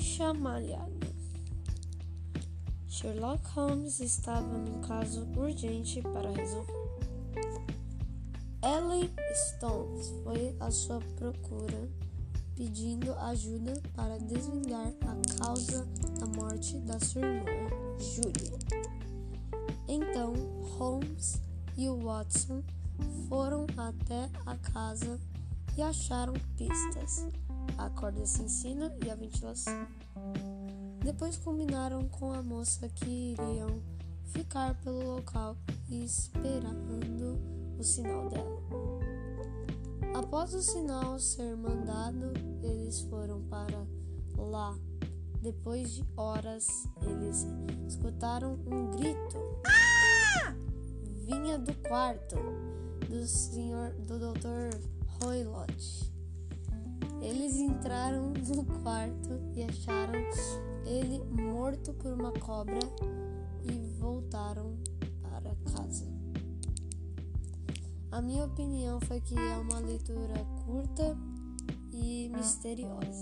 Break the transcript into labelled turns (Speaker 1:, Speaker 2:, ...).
Speaker 1: chamalhado. Sherlock Holmes estava num caso urgente para resolver. Ellen Stones foi à sua procura pedindo ajuda para desvendar a causa da morte da sua irmã, Julia. Então, Holmes e o Watson foram até a casa e acharam pistas, a corda sensina e a ventilação. Depois combinaram com a moça que iriam ficar pelo local esperando o sinal dela. Após o sinal ser mandado, eles foram para lá. Depois de horas, eles escutaram um grito. Vinha do quarto do senhor do Dr. Roylott. Eles entraram no quarto e acharam ele morto por uma cobra e voltaram para casa. A minha opinião foi que é uma leitura curta e misteriosa.